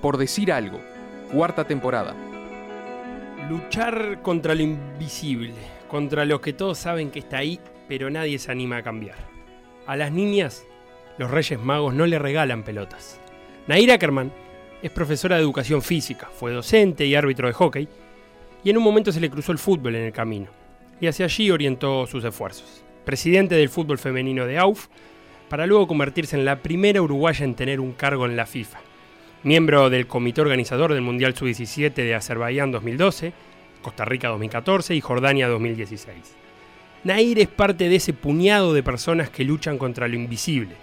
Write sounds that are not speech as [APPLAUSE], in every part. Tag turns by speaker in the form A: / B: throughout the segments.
A: Por decir algo, cuarta temporada.
B: Luchar contra lo invisible, contra lo que todos saben que está ahí, pero nadie se anima a cambiar. A las niñas, los Reyes Magos no le regalan pelotas. Nair Ackerman es profesora de educación física, fue docente y árbitro de hockey, y en un momento se le cruzó el fútbol en el camino, y hacia allí orientó sus esfuerzos. Presidente del fútbol femenino de AUF, para luego convertirse en la primera uruguaya en tener un cargo en la FIFA. Miembro del comité organizador del Mundial Sub-17 de Azerbaiyán 2012, Costa Rica 2014 y Jordania 2016. Nair es parte de ese puñado de personas que luchan contra lo invisible.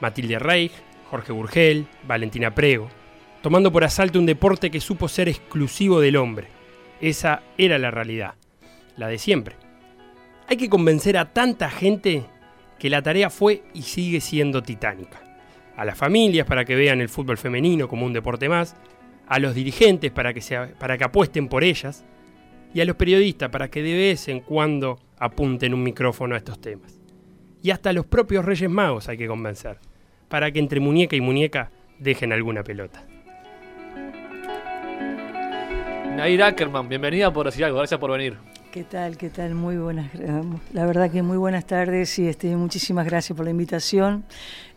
B: Matilde Reich, Jorge Burgel, Valentina Prego, tomando por asalto un deporte que supo ser exclusivo del hombre. Esa era la realidad, la de siempre. Hay que convencer a tanta gente que la tarea fue y sigue siendo titánica. A las familias para que vean el fútbol femenino como un deporte más, a los dirigentes para que, para que apuesten por ellas y a los periodistas para que de vez en cuando apunten un micrófono a estos temas. Y hasta a los propios Reyes Magos hay que convencer, para que entre muñeca y muñeca dejen alguna pelota.
C: Nair Ackerman, bienvenida por decir algo, gracias por venir.
D: ¿Qué tal? ¿Qué tal? Muy buenas, la verdad que muy buenas tardes y este, muchísimas gracias por la invitación.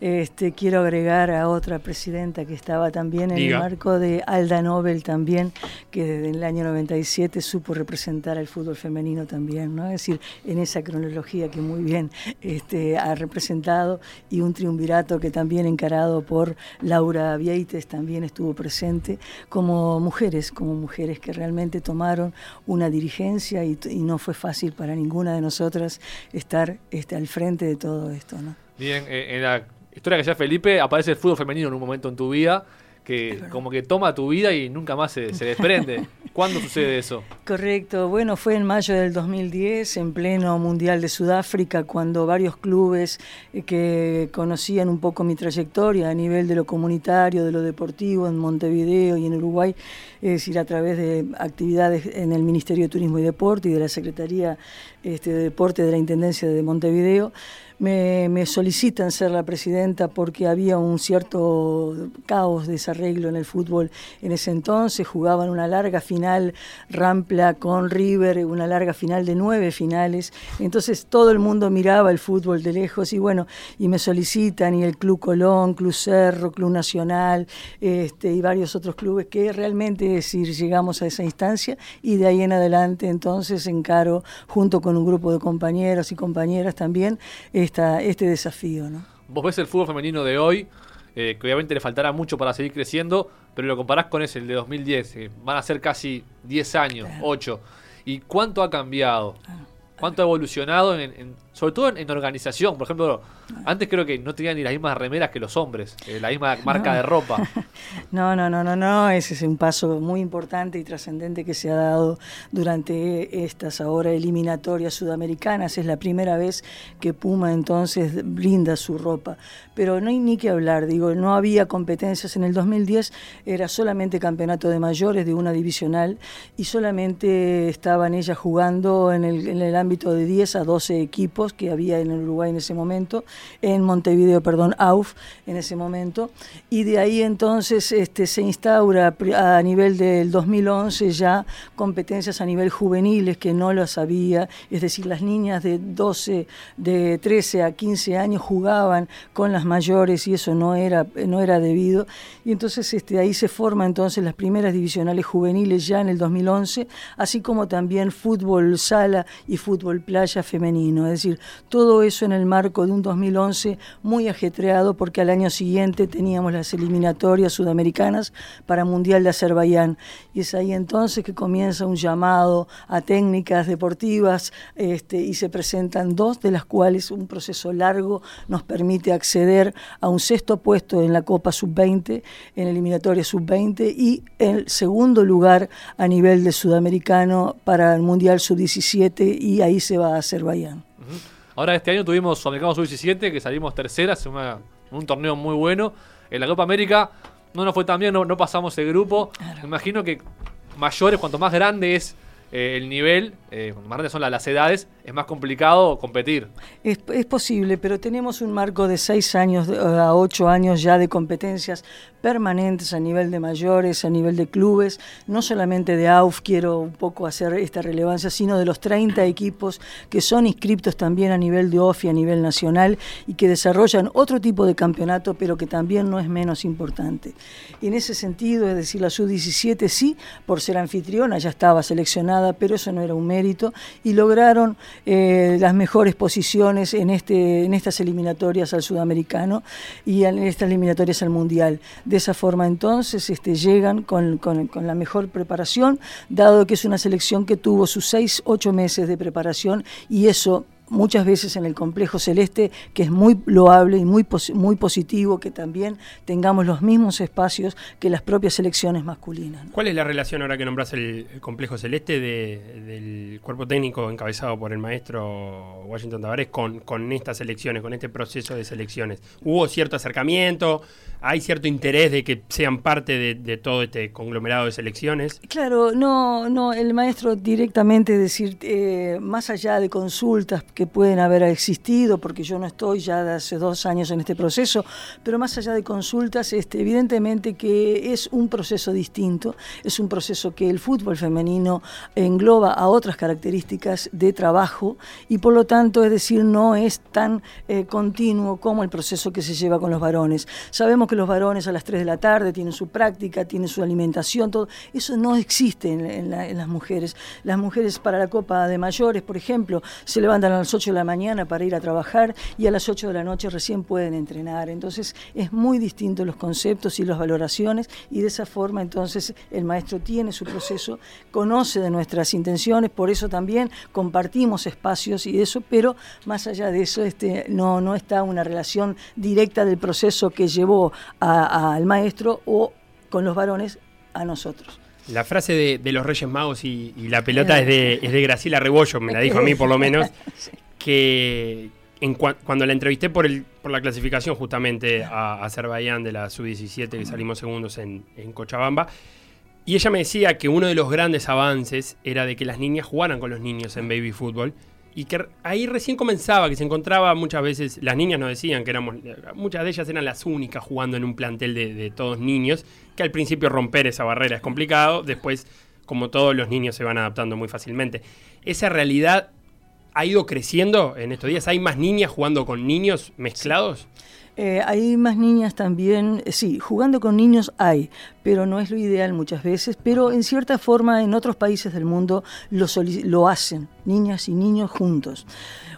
D: Este, quiero agregar a otra presidenta que estaba también en el marco de Alda Nobel también, que desde el año 97 supo representar al fútbol femenino también, ¿no? Es decir, en esa cronología que muy bien este, ha representado y un triunvirato que también encarado por Laura Vieites también estuvo presente como mujeres, como mujeres que realmente tomaron una dirigencia y, no fue fácil para ninguna de nosotras estar este, al frente de todo esto, ¿no?
C: Bien, eh, en la historia que ya Felipe, aparece el fútbol femenino en un momento en tu vida que como que toma tu vida y nunca más se, se desprende. [LAUGHS] ¿Cuándo sucede eso?
D: Correcto, bueno, fue en mayo del 2010, en pleno Mundial de Sudáfrica, cuando varios clubes eh, que conocían un poco mi trayectoria a nivel de lo comunitario, de lo deportivo en Montevideo y en Uruguay, es decir, a través de actividades en el Ministerio de Turismo y Deporte y de la Secretaría este, de Deporte de la Intendencia de Montevideo, me, solicitan ser la presidenta porque había un cierto caos, desarreglo en el fútbol en ese entonces. Jugaban una larga final Rampla con River, una larga final de nueve finales. Entonces todo el mundo miraba el fútbol de lejos y bueno, y me solicitan y el Club Colón, Club Cerro, Club Nacional este, y varios otros clubes que realmente decir, llegamos a esa instancia y de ahí en adelante entonces encaro junto con un grupo de compañeros y compañeras también este desafío. ¿no?
C: Vos ves el fútbol femenino de hoy, eh, que obviamente le faltará mucho para seguir creciendo, pero lo comparás con ese, el de 2010, eh, van a ser casi 10 años, 8. ¿Y cuánto ha cambiado? ¿Cuánto ha evolucionado en, sobre todo en, organización. Por ejemplo, antes creo que no tenían ni las mismas remeras que los hombres, eh, la misma [LAUGHS] marca de ropa. [LAUGHS]
D: No, no, no, no, no, ese es un paso muy importante y trascendente que se ha dado durante estas ahora eliminatorias sudamericanas. Es la primera vez que Puma entonces brinda su ropa. Pero no hay ni que hablar, digo, no había competencias en el 2010, era solamente campeonato de mayores de una divisional y solamente estaban ellas jugando en el, en el ámbito de 10 a 12 equipos que había en el Uruguay en ese momento, en Montevideo, perdón, AUF en ese momento, y de ahí entonces este, se instaura a nivel del 2011 ya competencias a nivel juveniles que no las había, es decir, las niñas de 12, de 13 a 15 años jugaban con las mayores y eso no era, no era debido, y entonces este, ahí se forman entonces las primeras divisionales juveniles ya en el 2011, así como también fútbol sala y fútbol playa femenino, es decir, todo eso en el marco de un 2011 muy ajetreado porque al año siguiente teníamos las eliminatorias sudamericanas para Mundial de Azerbaiyán. Y es ahí entonces que comienza un llamado a técnicas deportivas este, y se presentan dos, de las cuales un proceso largo nos permite acceder a un sexto puesto en la Copa Sub-20, en eliminatoria Sub-20 y el segundo lugar a nivel de sudamericano para el Mundial Sub-17 y ahí se va a Azerbaiyán.
C: Ahora este año tuvimos Sudamericano Sub-17, que salimos terceras en, un torneo muy bueno. En la Copa América no nos fue tan bien, no, pasamos el grupo. Me imagino que mayores, cuanto más grande es eh, el nivel, eh, más grandes son las, edades, es más complicado competir.
D: Es, posible, pero tenemos un marco de seis años a ocho años ya de competencias permanentes a nivel de mayores, a nivel de clubes, no solamente de AUF, quiero un poco hacer esta relevancia, sino de los 30 equipos que son inscriptos también a nivel de OFI, a nivel nacional, y que desarrollan otro tipo de campeonato, pero que también no es menos importante. En ese sentido, es decir, la sub-17 sí, por ser anfitriona, ya estaba seleccionada, pero eso no era un mérito, y lograron eh, las mejores posiciones en, este, en estas eliminatorias al sudamericano y en estas eliminatorias al mundial. De esa forma entonces este, llegan con, con, la mejor preparación, dado que es una selección que tuvo sus seis, ocho meses de preparación y eso muchas veces en el complejo celeste, que es muy loable y muy, muy positivo que también tengamos los mismos espacios que las propias selecciones masculinas.
B: ¿Cuál es la relación ahora que nombras el, complejo celeste del cuerpo técnico encabezado por el maestro Washington Tavares con, con estas elecciones, con este proceso de selecciones? ¿Hubo cierto acercamiento? ¿Hay cierto interés de que sean parte de, todo este conglomerado de selecciones?
D: Claro, no, no, el maestro directamente decir, eh, más allá de consultas que pueden haber existido, porque yo no estoy ya de hace dos años en este proceso, pero más allá de consultas, este, evidentemente que es un proceso distinto, es un proceso que el fútbol femenino engloba a otras características de trabajo y por lo tanto, es decir, no es tan eh, continuo como el proceso que se lleva con los varones. Sabemos que los varones a las 3 de la tarde tienen su práctica, tienen su alimentación, todo eso no existe en, las mujeres. Las mujeres para la Copa de Mayores, por ejemplo, se levantan a las 8 de la mañana para ir a trabajar y a las 8 de la noche recién pueden entrenar. Entonces es muy distinto los conceptos y las valoraciones y de esa forma entonces el maestro tiene su proceso, conoce de nuestras intenciones, por eso también compartimos espacios y eso, pero más allá de eso este, no, no está una relación directa del proceso que llevó al maestro o con los varones a nosotros.
B: La frase de, los Reyes Magos y, la pelota es de, es de Graciela Rebollo, me la dijo a mí por lo menos, [LAUGHS] que en cuando la entrevisté por, el, por la clasificación justamente a Azerbaiyán de la sub-17 que salimos segundos en, Cochabamba, y ella me decía que uno de los grandes avances era de que las niñas jugaran con los niños en baby fútbol y que ahí recién comenzaba, que se encontraba muchas veces, las niñas nos decían que éramos, muchas de ellas eran las únicas jugando en un plantel de, de todos niños, que al principio romper esa barrera es complicado, después como todos los niños se van adaptando muy fácilmente. Esa realidad ha ido creciendo en estos días? ¿Hay más niñas jugando con niños mezclados?
D: Eh, hay más niñas también, eh, sí, jugando con niños hay, pero no es lo ideal muchas veces, pero en cierta forma en otros países del mundo lo, lo hacen, niñas y niños juntos.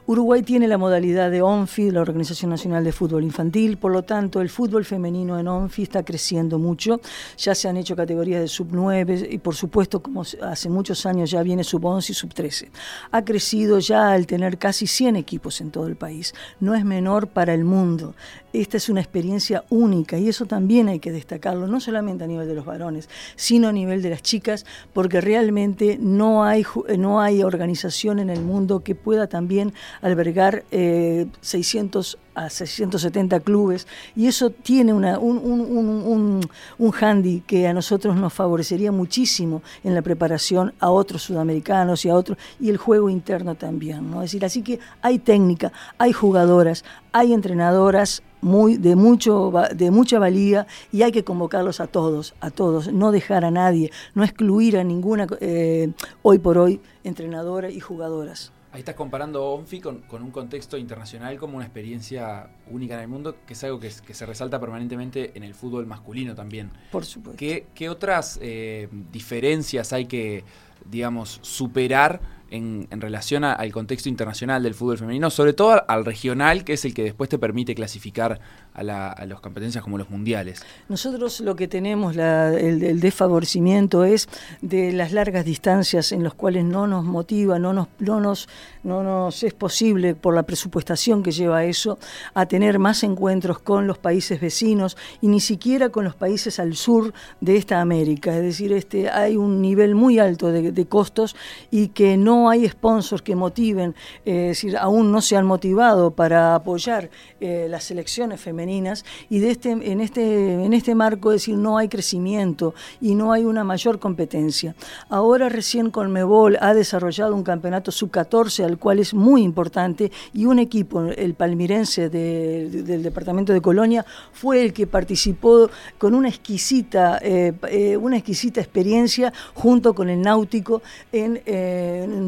D: Uruguay tiene la modalidad de ONFI, la Organización Nacional de Fútbol Infantil, por lo tanto el fútbol femenino en ONFI está creciendo mucho, ya se han hecho categorías de sub 9 y por supuesto como hace muchos años ya viene sub 11 y sub 13. Ha crecido ya al tener casi 100 equipos en todo el país, no es menor para el mundo. Esta es una experiencia única y eso también hay que destacarlo, no solamente a nivel de los varones, sino a nivel de las chicas, porque realmente no hay, no hay organización en el mundo que pueda también albergar 600 eh, a 670 clubes y eso tiene una, un, un, un, handy que a nosotros nos favorecería muchísimo en la preparación a otros sudamericanos y a otros y el juego interno también, ¿no? Es decir, así que hay técnica, hay jugadoras, hay entrenadoras muy, de, mucho, de mucha valía y hay que convocarlos a todos, a todos, no dejar a nadie, no excluir a ninguna eh, hoy por hoy entrenadora y jugadoras.
E: Ahí estás comparando ONFI con, un contexto internacional como una experiencia única en el mundo, que es algo que, se resalta permanentemente en el fútbol masculino también.
D: Por supuesto.
E: ¿Qué, otras eh, diferencias hay que, digamos, superar en, relación al contexto internacional del fútbol femenino, sobre todo al regional, que es el que después te permite clasificar a, las competencias como los mundiales.
D: Nosotros lo que tenemos, el, desfavorecimiento es de las largas distancias en las cuales no nos motiva, no nos, no, nos, no nos es posible, por la presupuestación que lleva eso, a tener más encuentros con los países vecinos y ni siquiera con los países al sur de esta América. Es decir, este, hay un nivel muy alto de costos y que no hay sponsors que motiven, eh, es decir, aún no se han motivado para apoyar eh, las selecciones femeninas y de este, en, este, en este marco, es decir, no hay crecimiento y no hay una mayor competencia. Ahora recién Conmebol ha desarrollado un campeonato sub-14 al cual es muy importante y un equipo, el palmirense del departamento de Colonia, fue el que participó con una exquisita, eh, una exquisita experiencia junto con el náutico en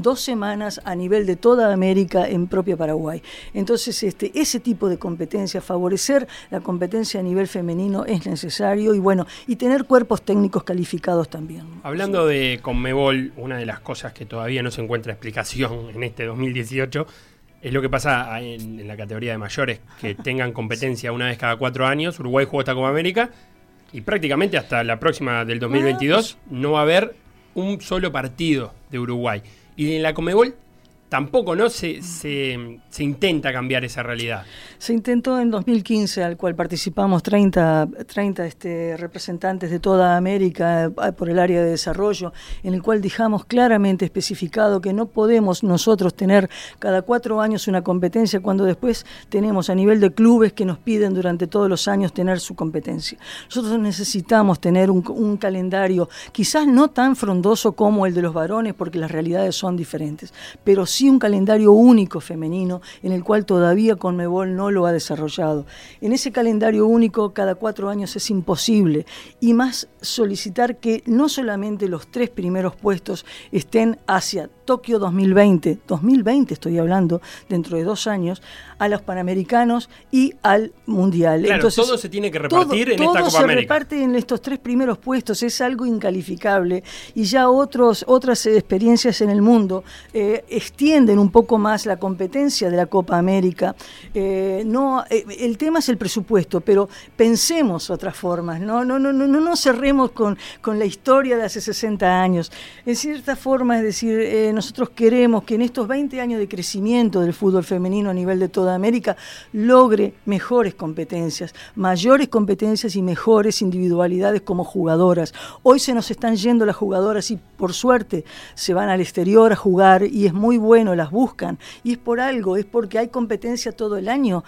D: dos semanas a nivel de toda América en propia Paraguay. Entonces, este, ese tipo de competencia, favorecer la competencia a nivel femenino es necesario y bueno, y tener cuerpos técnicos calificados también.
B: Hablando de Conmebol, una de las cosas que todavía no se encuentra explicación [LAUGHS] en este 2018 es lo que pasa en, la categoría de mayores, que [LAUGHS] tengan competencia una vez cada cuatro años. Uruguay juega esta Copa América y prácticamente hasta la próxima del 2022 no va a haber un solo partido de Uruguay. Y en la Comebol tampoco no se, se, intenta cambiar esa realidad.
D: Se intentó en 2015, al cual participamos 30, 30 este, representantes de toda América eh, por el área de desarrollo, en el cual dejamos claramente especificado que no podemos nosotros tener cada cuatro años una competencia cuando después tenemos a nivel de clubes que nos piden durante todos los años tener su competencia. Nosotros necesitamos tener un, un calendario quizás no tan frondoso como el de los varones, porque las realidades son diferentes, pero un calendario único femenino en el cual todavía Conmebol no lo ha desarrollado. En ese calendario único cada cuatro años es imposible y más solicitar que no solamente los tres primeros puestos estén hacia Tokio 2020, 2020 estoy hablando, dentro de dos años, a los Panamericanos y al Mundial.
B: Claro, Entonces, todo se tiene que repartir en esta Copa
D: se reparte en estos tres primeros puestos, es algo incalificable y ya otros, otras experiencias en el mundo eh, extienden un poco más la competencia de la Copa América. Eh, no, eh, el tema es el presupuesto, pero pensemos otras formas, no, no, no, no, no nos cerremos con, con la historia de hace 60 años. En cierta forma, es decir, eh, nosotros queremos que en estos 20 años de crecimiento del fútbol femenino a nivel de toda América logre mejores competencias, mayores competencias y mejores individualidades como jugadoras. Hoy se nos están yendo las jugadoras y por suerte se van al exterior a jugar y es muy bueno, las buscan. Y es por algo, es porque hay competencia todo el año.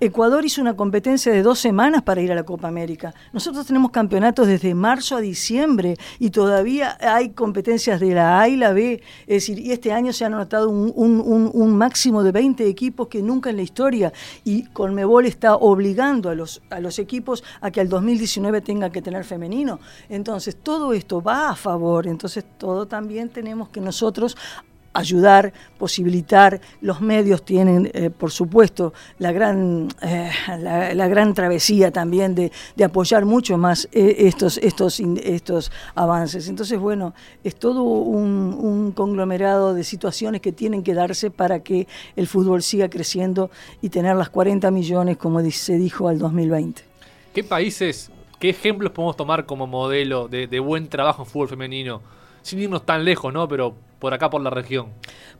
D: Ecuador hizo una competencia de dos semanas para ir a la Copa América. Nosotros tenemos campeonatos desde marzo a diciembre y todavía hay competencias de la A y la B. Es decir, y este año se han anotado un, máximo de 20 equipos que nunca en la historia, y Conmebol está obligando a los, a los equipos a que al 2019 tenga que tener femenino. Entonces, todo esto va a favor, entonces todo también tenemos que nosotros ayudar, posibilitar. Los medios tienen, eh, por supuesto, la gran, eh, la, gran travesía también de, apoyar mucho más eh, estos, estos, estos avances. Entonces, bueno, es todo un, un, conglomerado de situaciones que tienen que darse para que el fútbol siga creciendo y tener las 40 millones, como se dijo, al 2020.
C: ¿Qué países, qué ejemplos podemos tomar como modelo de, de buen trabajo en fútbol femenino? Sin irnos tan lejos, ¿no? Pero por acá, por la región?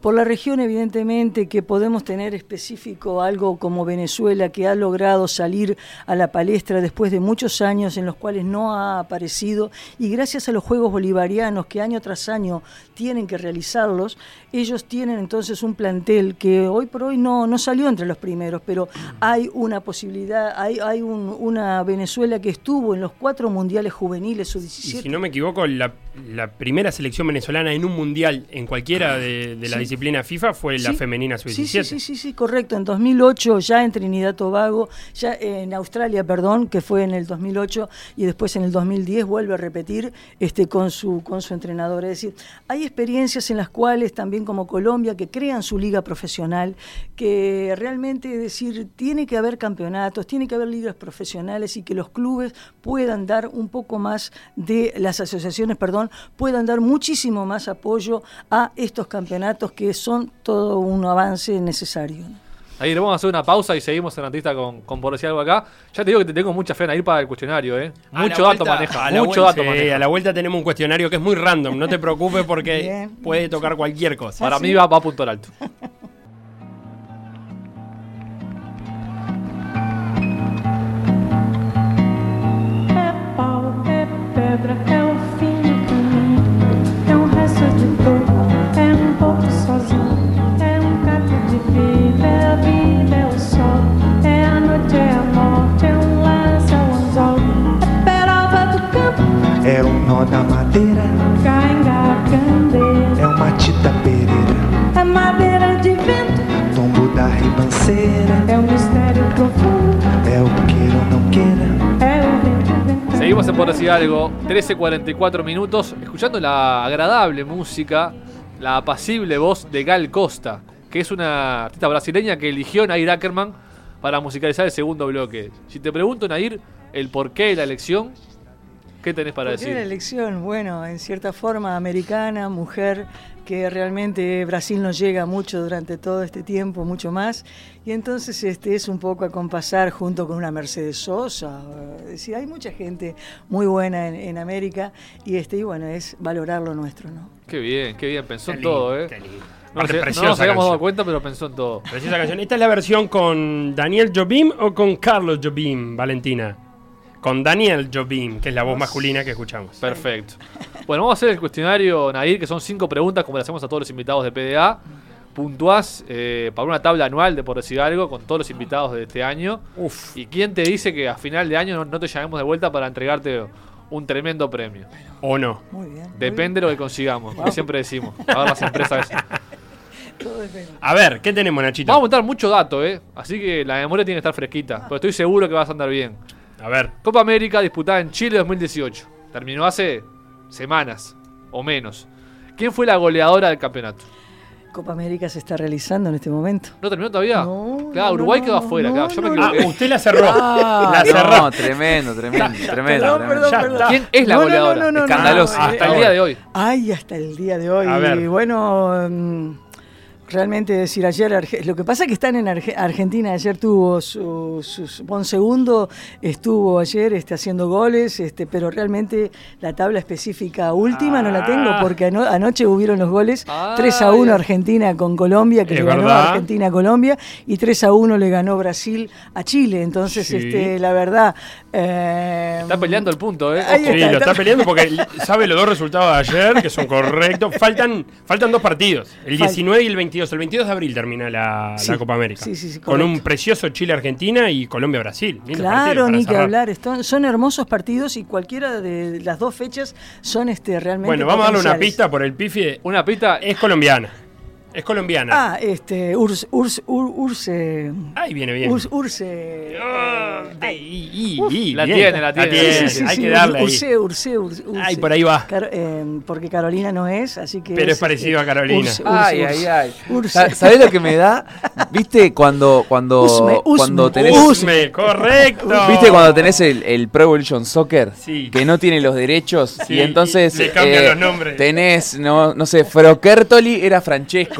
D: Por la región, evidentemente, que podemos tener específico algo como Venezuela, que ha logrado salir a la palestra después de muchos años en los cuales no ha aparecido, y gracias a los Juegos Bolivarianos, que año tras año tienen que realizarlos, ellos tienen entonces un plantel que hoy por hoy no, no salió entre los primeros, pero hay una posibilidad, hay, hay una Venezuela que estuvo en los cuatro mundiales juveniles, su 17.
B: si no me equivoco, la, la primera selección venezolana en un mundial en cualquiera de, la disciplina FIFA fue la femenina sub-17.
D: Sí, sí, sí, correcto. En 2008 ya en Trinidad Tobago, ya en Australia, perdón, que fue en el 2008 y después en el 2010 vuelve a repetir este con su con su entrenador. Es decir, hay experiencias en las cuales también como Colombia que crean su liga profesional, que realmente es decir, tiene que haber campeonatos, tiene que haber ligas profesionales y que los clubes puedan dar un poco más de las asociaciones, perdón, puedan dar muchísimo más apoyo a estos campeonatos que son todo un avance necesario.
C: Ahí le vamos a hacer una pausa y seguimos en la entrevista con, con Por decir algo acá. Ya te digo que te tengo mucha fe en ir para el cuestionario, ¿eh? Mucho dato maneja, mucho dato
B: A la vuelta tenemos un cuestionario que es muy random, no te [LAUGHS] preocupes porque puede tocar cualquier cosa.
C: Para mí va, va a punto alto. [LAUGHS]
F: nó da madeira,
G: Cainga, candeia,
F: é uma tita pereira,
G: é madeira de vento,
F: tombo da ribanceira,
G: é um mistério profundo,
F: é o queira ou não queira.
G: é o vento, vento.
C: Seguimos en Por Decir Algo, 13.44 minutos, escuchando la agradable música, la apacible voz de Gal Costa, que es una artista brasileña que eligió Nair Ackerman para musicalizar el segundo bloque. Si te pregunto, Nair, el porqué de la elección, ¿qué tenés para
D: ¿Por qué
C: decir?
D: la elección? Bueno, en cierta forma americana, mujer, que realmente Brasil nos llega mucho durante todo este tiempo, mucho más. Y entonces este es un poco a compasar junto con una Mercedes Sosa. eh, Es decir, hay mucha gente muy buena en, en América y este y bueno, es valorar lo nuestro, ¿no?
C: Qué bien, qué bien, pensó
B: Qué
C: en
B: lindo,
C: todo, ¿eh?
B: qué lindo.
C: No, se- no
B: preciosa
C: nos habíamos dado cuenta, pero pensó en todo.
B: Preciosa canción. ¿Esta es la versión con Daniel Jobim o con Carlos Jobim, Valentina? Con Daniel Jobim, que es la voz masculina que escuchamos.
C: Perfecto. [LAUGHS] Bueno, vamos a hacer el cuestionario, Nair, que son cinco preguntas, como le hacemos a todos los invitados de PDA. Puntuás eh, para una tabla anual de por decir algo con todos los invitados de este año.
B: Uf.
C: ¿Y quién te dice que a final de año no, no te llamemos de vuelta para entregarte un tremendo premio?
B: ¿O no?
D: Muy bien. muy
C: Depende de lo que consigamos, como siempre decimos. A ver las empresas.
D: bien. [LAUGHS] Todo depende.
B: A ver, ¿qué tenemos, Nachito?
C: Vamos a montar mucho dato, ¿eh? Así que la memoria tiene que estar fresquita. Pero estoy seguro que vas a andar bien.
B: A ver.
C: Copa América disputada en Chile 2018. Terminó hace semanas o menos. ¿Quién fue la goleadora del campeonato?
D: Copa América se está realizando en este momento.
C: ¿No terminó todavía?
D: No,
C: claro,
D: no,
C: Uruguay
D: no,
C: quedó afuera,
D: no,
C: claro. Yo me
D: no,
B: Ah, usted la cerró.
E: Ah,
B: la cerró.
E: no, tremendo, tremendo, tremendo.
D: Perdón,
E: tremendo.
D: perdón, perdón.
C: ¿Quién es la goleadora?
D: no, no, no,
E: Escandaloso.
D: no,
C: Hasta
D: eh,
C: el día de hoy.
D: Ay, hasta el día de hoy.
B: A ver.
D: Bueno, mm, realmente decir ayer, lo que pasa es que están en Arge- Argentina, ayer tuvo su, su, Bon Segundo, estuvo ayer este, haciendo goles, este, pero realmente la tabla específica última no la tengo
B: Ah.
D: porque ano- anoche hubieron los goles
C: Ah,
D: 3 a 1
C: bien.
D: Argentina con Colombia, que le ganó
B: verdad.
D: Argentina a Colombia, y 3 a 1 le ganó Brasil a Chile. Entonces,
B: Sí.
D: este, la verdad... eh,
C: Está peleando el punto, ¿eh?
B: Sí,
D: está,
B: lo
D: está-
B: está peleando porque [LAUGHS] sabe los dos resultados de ayer, que son correctos. Faltan, faltan dos partidos, el
D: Fal-
B: 19 y el 22. El 22 de abril termina la,
D: Sí,
B: la Copa América.
D: sí, sí, sí,
B: con un precioso Chile-Argentina y Colombia-Brasil.
D: Claro, ni que hablar. Están- son hermosos partidos y cualquiera de las dos fechas son este, realmente.
B: Bueno, vamos a darle una pista por el pifi.
C: Una pista.
B: Es colombiana. Es colombiana.
D: Ah, este, Urs, Urs, Ur- Urse.
B: Ahí viene bien.
D: Urs- Urse. Eh,
B: y- y-
D: Uf.
B: y-
C: La
B: bien.
C: tiene, la tiene.
D: sí, sí, sí,
B: Hay
D: sí,
B: que darle ahí.
D: Urse, Urse, Urse, Urse.
B: Ay, por ahí va.
D: Car- eh, porque Carolina no es, así que.
B: Pero es parecido a Carolina.
D: Urse, Urse,
E: Ay,
D: Urse.
E: ay, ay.
D: Urse.
E: Sa- ¿Sabés lo que me da? [LAUGHS] ¿Viste cuando cuando
D: Usme, usme.
E: cuando tenés
B: Usme, correcto.
E: ¿Viste cuando tenés el, el Pro Evolution Soccer?
B: Sí.
E: Que no tiene los derechos
B: Sí,
E: y entonces
B: y le cambian
E: eh,
B: los nombres.
E: tenés, no, no sé, Frokertoli era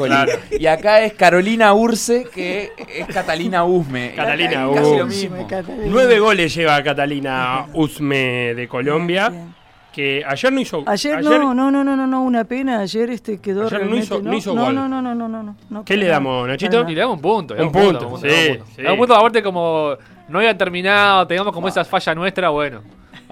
B: Claro.
E: Y acá es Carolina Urse, que es Catalina Usme.
B: Catalina
E: Casi lo
B: Usme.
E: mismo.
D: Catalina.
B: Nueve goles lleva Catalina Usme de Colombia.
D: Bien.
B: Que ayer no hizo.
D: Ayer, no, no, no, no, no, no, una pena. Ayer este quedó
B: Ayer no hizo- no hizo
D: no,
B: gol.
D: no, no, no, no, no, no, no,
B: ¿Qué le damos, Nachito?
C: Y le damos un punto. le
B: Un
C: damos
B: punto, sí,
C: un punto.
B: sí.
C: Le damos un punto, aparte, como no había terminado, tengamos como esa falla nuestra, bueno.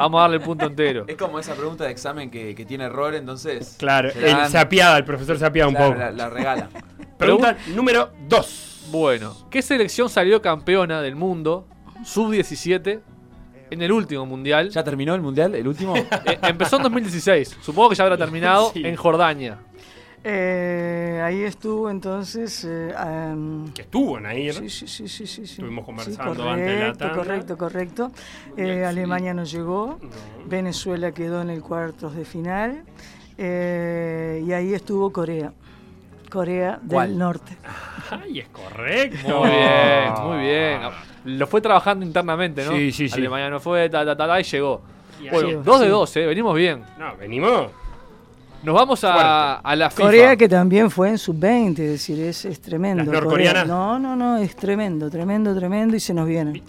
C: Vamos a darle el punto entero. [LAUGHS]
E: Es como esa pregunta de examen que, que tiene error, entonces.
B: Claro,
E: se la
B: el
E: dan-
B: se apiada, el profesor se apiada un poco.
E: La, la regala. [LAUGHS]
B: Pregunta número 2.
C: Bueno, ¿qué selección salió campeona del mundo sub-17 en el último mundial?
E: ¿Ya terminó el mundial, el último? [LAUGHS]
C: Eh, empezó en 2016. Supongo que ya habrá terminado
B: Sí.
C: en Jordania.
D: Eh, ahí estuvo entonces. eh, am,
B: Que estuvo Nair.
D: Sí, sí, sí, sí, sí, sí.
B: Estuvimos
D: Sí,
B: conversando antes de la tanda.
D: Correcto, correcto. Eh, Alemania no llegó.
B: No.
D: Venezuela quedó en el cuartos de final. eh, y ahí estuvo Corea. Corea del
E: ¿Cuál?
D: Norte.
B: Ay, es correcto.
C: Muy bien, muy bien. Lo fue trabajando internamente, ¿no?
B: Sí, sí, sí.
C: Alemania no fue, ta, ta, ta, ta, y llegó.
B: Y
C: Bueno,
D: Sí,
C: dos de
D: sí.
C: dos, ¿eh? Venimos bien.
B: No, venimos.
C: Nos vamos a, a la FIFA.
D: Corea que también fue en sub-20, es decir, es, es tremendo.
B: ¿Las norcoreanas?
D: Corea. No, no, no, es tremendo, tremendo, tremendo y se nos vienen.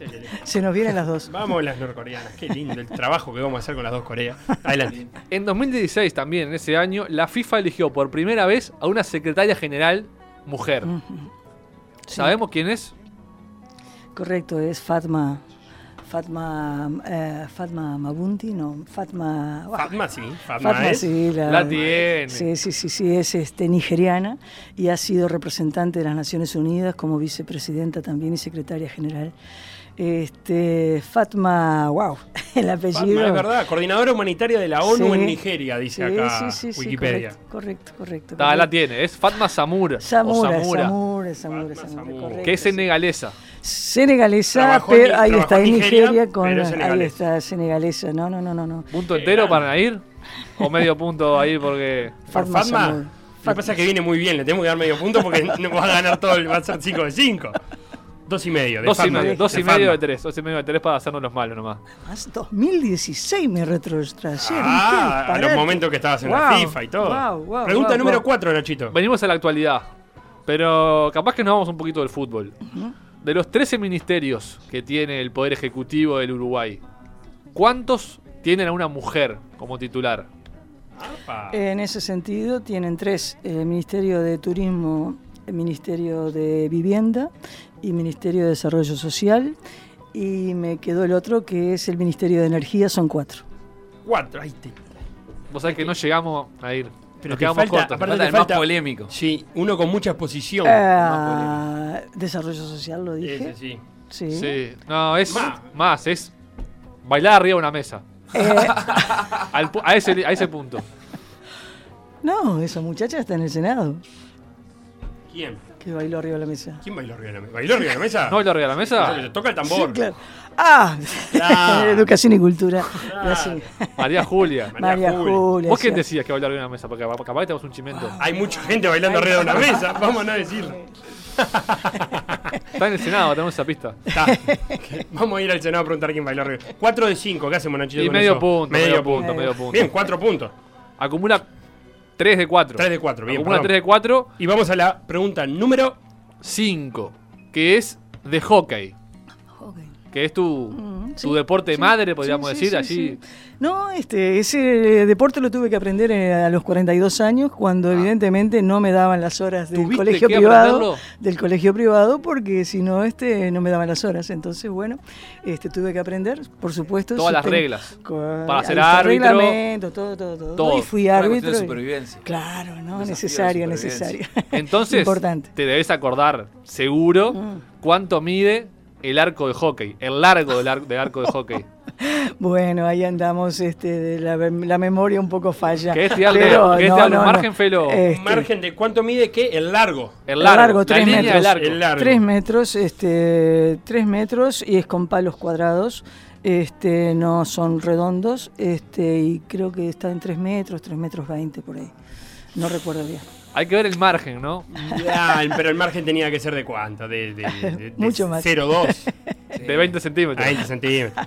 D: Se nos vienen las dos.
B: Vamos las norcoreanas. Qué lindo el trabajo que vamos a hacer con las dos Coreas. Adelante.
C: En 2016 también, en ese año, la FIFA eligió por primera vez a una secretaria general mujer.
D: Sí,
C: ¿Sabemos quién es?
D: Correcto, es Fatma. Fatma, eh, Fatma Mabunti, no, Fatma.
B: Fatma sí. Fatma,
D: Fatma,
B: es.
D: sí, la,
C: La tiene.
D: Sí, sí, sí, sí, es este, nigeriana y ha sido representante de las Naciones Unidas como vicepresidenta también y secretaria general Este, Fatma, wow, [LAUGHS] el apellido.
B: Fatma, es verdad, coordinadora humanitaria de la ONU
D: Sí.
B: en Nigeria, dice
D: Sí,
B: acá
D: sí, sí, sí,
B: Wikipedia.
D: correcto, correcto, correcto.
C: Ah, la tiene, es Fatma Samura.
D: Samura,
C: o Samura,
D: Samura, Correcto,
C: que es senegalesa.
D: Senegalesa,
B: Trabajó
D: pero ahí está,
B: en Nigeria,
D: Nigeria con. Ahí está, senegalesa. No, no, no, no. no.
C: ¿Punto entero para Nair? ¿O medio punto ahí porque.?
B: Por
D: Fatma
B: lo que pasa es que viene muy bien, le tenemos que dar medio punto porque no va a ganar todo, el- va a ser 5 de 5. Dos y medio. de
C: Dos y medio, dos y
B: Fatma.
C: medio de tres, dos y medio de tres para hacernos los malos nomás.
D: Más 2016 me retrotrayera.
B: Ah, a los momentos que estabas en la FIFA y todo.
D: wow, wow,
B: Pregunta
D: wow,
B: número
D: wow.
B: 4, Nachito.
C: Venimos a la actualidad, pero capaz que nos vamos un poquito del fútbol. De los 13 ministerios que tiene el Poder Ejecutivo del Uruguay, ¿cuántos tienen a una mujer como titular?
D: En ese sentido, tienen tres: el Ministerio de Turismo, el Ministerio de Vivienda y Ministerio de Desarrollo Social. Y me quedó el otro que es el Ministerio de Energía, son cuatro.
B: Cuatro, ahí te.
C: Vos sabés que no llegamos a ir.
B: Pero
C: Nos
B: te
C: quedamos
B: falta-
C: cortos.
B: aparte
E: Falta
B: te
E: el más polémico.
B: Sí, uno con mucha exposición.
D: Ah, desarrollo Social, lo dije.
B: Ese sí.
D: Sí.
C: Sí, no, es
B: Más.
C: más, es bailar arriba de una mesa.
D: Eh, [LAUGHS]
C: Al pu- a, ese, a ese punto.
D: no, esa muchacha está en el Senado,
B: ¿Quién?
D: Que bailó arriba de la mesa.
B: ¿Quién bailó arriba de la mesa? ¿Bailó arriba de la mesa?
C: ¿No bailar arriba de la mesa?
B: Se Toca el
D: Sí,
B: tambor.
D: claro. Ah,
B: Claro. [LAUGHS]
D: educación y cultura. La sí.
C: María Julia. [LAUGHS]
B: María Julia.
C: ¿Vos quién
D: sí.
C: decías que bailar arriba de una mesa? Porque capaz que tenemos un chimento.
B: Hay mucha gente bailando arriba de una mesa. [LAUGHS] Vamos a no decirlo.
C: Está en el Senado, tenemos esa pista.
B: Está. Vamos a ir al Senado a preguntar quién bailó arriba. 4 de 5. ¿Qué hacemos, Nachito?
C: Y
B: con
C: medio
B: eso?
C: punto, medio,
B: Medio
C: punto,
B: punto.
C: medio punto.
B: Bien, 4 puntos.
C: Acumula 3 de 4.
B: 3 de 4. Bien, perdón.
C: 3 de 4,
B: Y vamos a la pregunta número
C: 5. Que es de hockey. Que es tu,
D: Mm,
C: tu
D: sí,
C: deporte
D: sí,
C: madre, podríamos
D: sí,
C: decir. allí.
D: No, este, ese deporte lo tuve que aprender eh, a los 42 años, cuando evidentemente no me daban las horas del
C: Ah. ¿Tuviste
D: colegio privado,
C: aprenderlo?
D: del colegio privado, porque si no, este, no me daban las horas. Entonces, bueno, este, tuve que aprender, por supuesto.
C: Todas las reglas.
D: con-
C: Para ser árbitro.
D: reglamento, todo, todo, todo.
C: Todo.
D: Y fui árbitro.
E: de
D: y-
E: supervivencia.
D: Claro, ¿no? Necesario, necesario.
C: Entonces, [LAUGHS]
D: Importante.
C: te debes acordar, seguro,
D: Mm.
C: cuánto mide el arco de hockey. El largo del, ar- del arco de hockey. [LAUGHS]
D: Bueno, ahí andamos, este, de la, la memoria un poco falla.
C: ¿Querés tirarle-
D: Pero
C: querés
D: no,
C: margen,
D: no.
C: Felo?
D: Este,
B: Un margen de cuánto mide qué? El largo.
C: El
D: El
C: largo,
D: largo,
C: la
D: tres metros.
C: del arco.
B: El largo.
D: Tres metros, este, tres metros y es con palos cuadrados. Este, no son redondos, este, y creo que está en tres metros, tres metros veinte por ahí. No recuerdo bien.
C: Hay que ver el margen, ¿no?
B: Ah, pero el margen tenía que ser de cuánto? De, de, de- de [LAUGHS]
D: Mucho más.
B: 0,2 [LAUGHS]
C: De 20
B: a
C: centímetros.
B: 20 centímetros.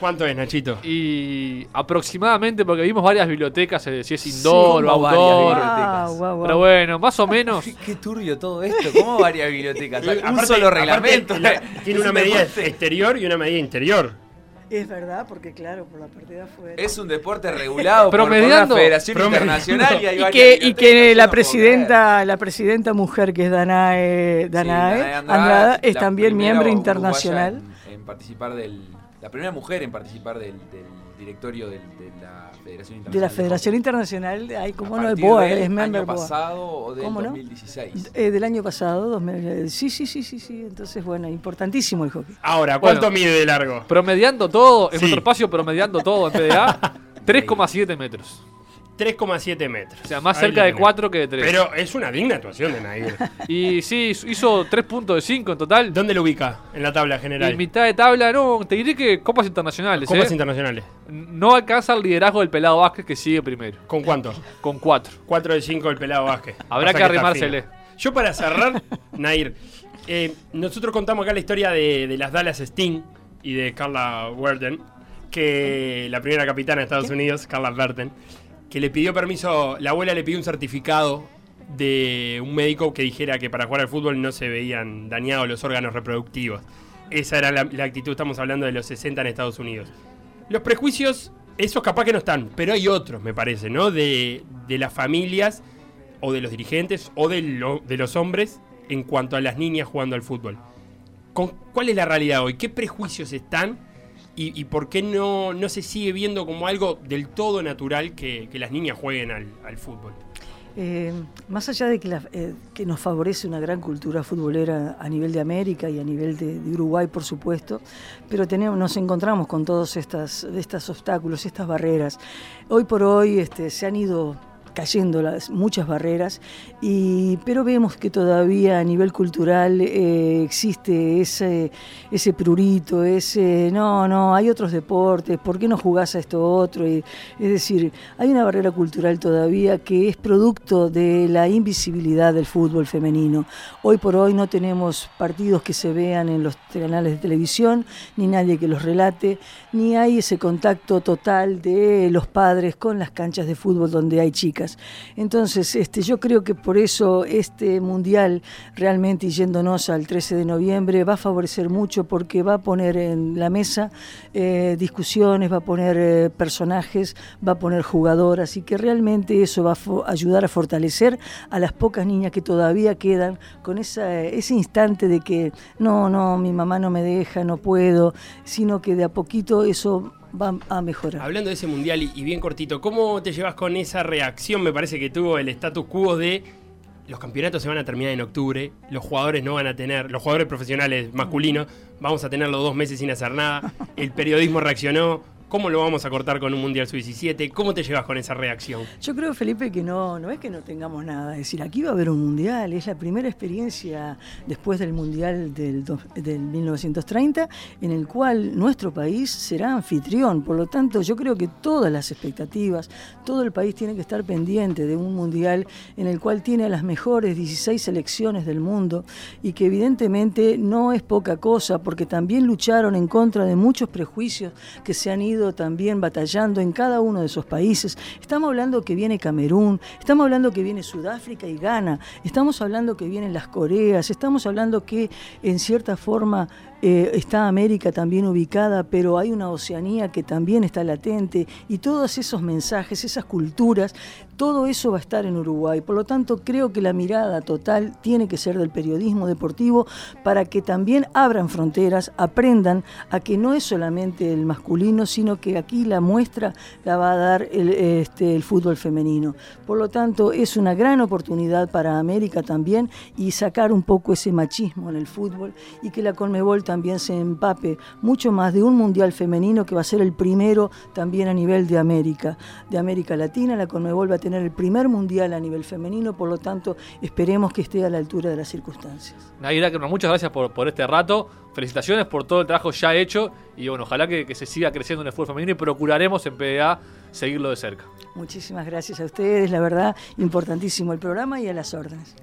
B: ¿Cuánto es, Nachito?
C: Y aproximadamente, porque vimos varias bibliotecas, eh, si es indoor o
E: como varias
C: outdoor.
E: bibliotecas.
D: Guau, guau, guau.
C: Pero bueno, más o menos.
E: Qué, qué turbio todo esto. ¿Cómo varias bibliotecas? Un
B: Aparte-
E: solo
B: aparte,
E: reglamento.
B: la- tiene una
E: un
B: medida exterior y una medida interior.
D: Es verdad, porque claro, por la parte de afuera.
E: Es un deporte regulado por- una federación
B: Promediando.
E: internacional y hay
D: y que, y que la presidenta, la presidenta mujer que es Danae.
E: Sí,
D: Danae,
E: Danae
D: Andrada, es
E: la
D: también miembro internacional.
E: En, en participar del. La primera mujer en participar del, del directorio del- de la Federación Internacional.
D: De la
E: de
D: Federación. Internacional, ay,
E: A
D: como no, BOA,
E: del
D: es member
E: año
D: BOA.
E: pasado o del
D: ¿Cómo no?
E: 2016.
D: Eh, del año pasado, 2000, sí, sí, sí, sí, sí. Entonces, bueno, importantísimo el hockey.
B: Ahora, ¿cuánto
C: Bueno.
B: mide de largo?
C: Promediando todo, en
B: Sí.
C: nuestro espacio promediando todo en PDA, 3,7 [LAUGHS] metros.
B: 3,7 metros.
C: O sea, más
B: Ahí
C: cerca de
B: tenés.
C: 4 que de 3.
B: Pero es una digna actuación de Nair. [LAUGHS]
C: Y sí, hizo 3 puntos de 5 en total.
B: ¿Dónde lo ubica en la tabla general?
C: mitad de tabla, no, te diré que copas internacionales.
B: Copas
C: ¿eh?
B: internacionales.
C: No alcanza el liderazgo del pelado Vázquez que sigue primero,
B: ¿Con cuánto?
C: con 4.
B: 4 de 5 el pelado Vázquez.
C: Habrá
B: Pasa
C: que arrimársele.
B: Yo para cerrar, [LAUGHS] Nair, eh, nosotros contamos acá la historia de, de las Dallas Sting y de Carla Werden, que la primera capitana de Estados Unidos, Carla Werden, que le pidió permiso, la abuela le pidió un certificado de un médico que dijera que para jugar al fútbol no se veían dañados los órganos reproductivos. Esa era la, actitud, estamos hablando de los 60 en Estados Unidos. Los prejuicios, esos capaz que no están, pero hay otros, me parece, ¿no? De, de las familias o de los dirigentes o de, de los hombres en cuanto a las niñas jugando al fútbol. Con- ¿Cuál es la realidad hoy? ¿Qué prejuicios están? ¿Y, por qué no, no se sigue viendo como algo del todo natural que, que las niñas jueguen al, fútbol?
D: Eh, más allá de que, eh, que nos favorece una gran cultura futbolera a nivel de América y a nivel de, Uruguay, por supuesto, pero tenemos, nos encontramos con todos estas, estos obstáculos, estas barreras. Hoy por hoy este, se han ido cayendo las, muchas barreras, y, pero vemos que todavía a nivel cultural eh, existe ese, ese prurito, ese, no, no, hay otros deportes, ¿por qué no jugás a esto otro? Es decir, hay una barrera cultural todavía que es producto de la invisibilidad del fútbol femenino. Hoy por hoy no tenemos partidos que se vean en los canales de televisión, ni nadie que los relate, ni hay ese contacto total de los padres con las canchas de fútbol donde hay chicas. Entonces, este, yo creo que por eso este mundial realmente yéndonos al 13 de noviembre va a favorecer mucho porque va a poner en la mesa eh, discusiones, va a poner eh, personajes, va a poner jugadoras y que realmente eso va a ayudar a fortalecer a las pocas niñas que todavía quedan con esa, ese instante de que no, no, mi mamá no me deja, no puedo, sino que de a poquito eso va a mejorar.
B: Hablando de ese mundial y, bien cortito, ¿cómo te llevas con esa reacción? Me parece que tuvo el status quo de los campeonatos se van a terminar en octubre, los jugadores no van a tener, los jugadores profesionales masculinos, vamos a tenerlos dos meses sin hacer nada, el periodismo reaccionó. ¿Cómo lo vamos a cortar con un Mundial Sub-17? ¿Cómo te llevas con esa reacción?
D: Yo creo, Felipe, que no, no es que no tengamos nada. Es decir, aquí va a haber un mundial. Es la primera experiencia después del mundial del, del 1930 en el cual nuestro país será anfitrión. Por lo tanto, yo creo que todas las expectativas, todo el país tiene que estar pendiente de un mundial en el cual tiene a las mejores 16 selecciones del mundo y que evidentemente no es poca cosa porque también lucharon en contra de muchos prejuicios que se han ido también batallando en cada uno de esos países. Estamos hablando que viene Camerún, estamos hablando que viene Sudáfrica y Ghana, estamos hablando que vienen las Coreas, estamos hablando que en cierta forma eh, está América también ubicada, pero hay una Oceanía que también está latente y todos esos mensajes, esas culturas, todo eso va a estar en Uruguay. Por lo tanto, creo que la mirada total tiene que ser del periodismo deportivo para que también abran fronteras, aprendan a que no es solamente el masculino, sino que aquí la muestra la va a dar el, este, fútbol femenino. Por lo tanto, es una gran oportunidad para América también y sacar un poco ese machismo en el fútbol y que la Conmebol también se empape mucho más de un mundial femenino que va a ser el primero también a nivel de América, de América Latina. La Conmebol va a tener el primer mundial a nivel femenino, por lo tanto, esperemos que esté a la altura de las circunstancias.
C: Naira, muchas gracias por, por este rato. Felicitaciones por todo el trabajo ya hecho. Y bueno, ojalá que, que se siga creciendo en el fútbol femenino y procuraremos en PDA seguirlo de cerca.
D: Muchísimas gracias a ustedes, la verdad, importantísimo el programa y a las órdenes.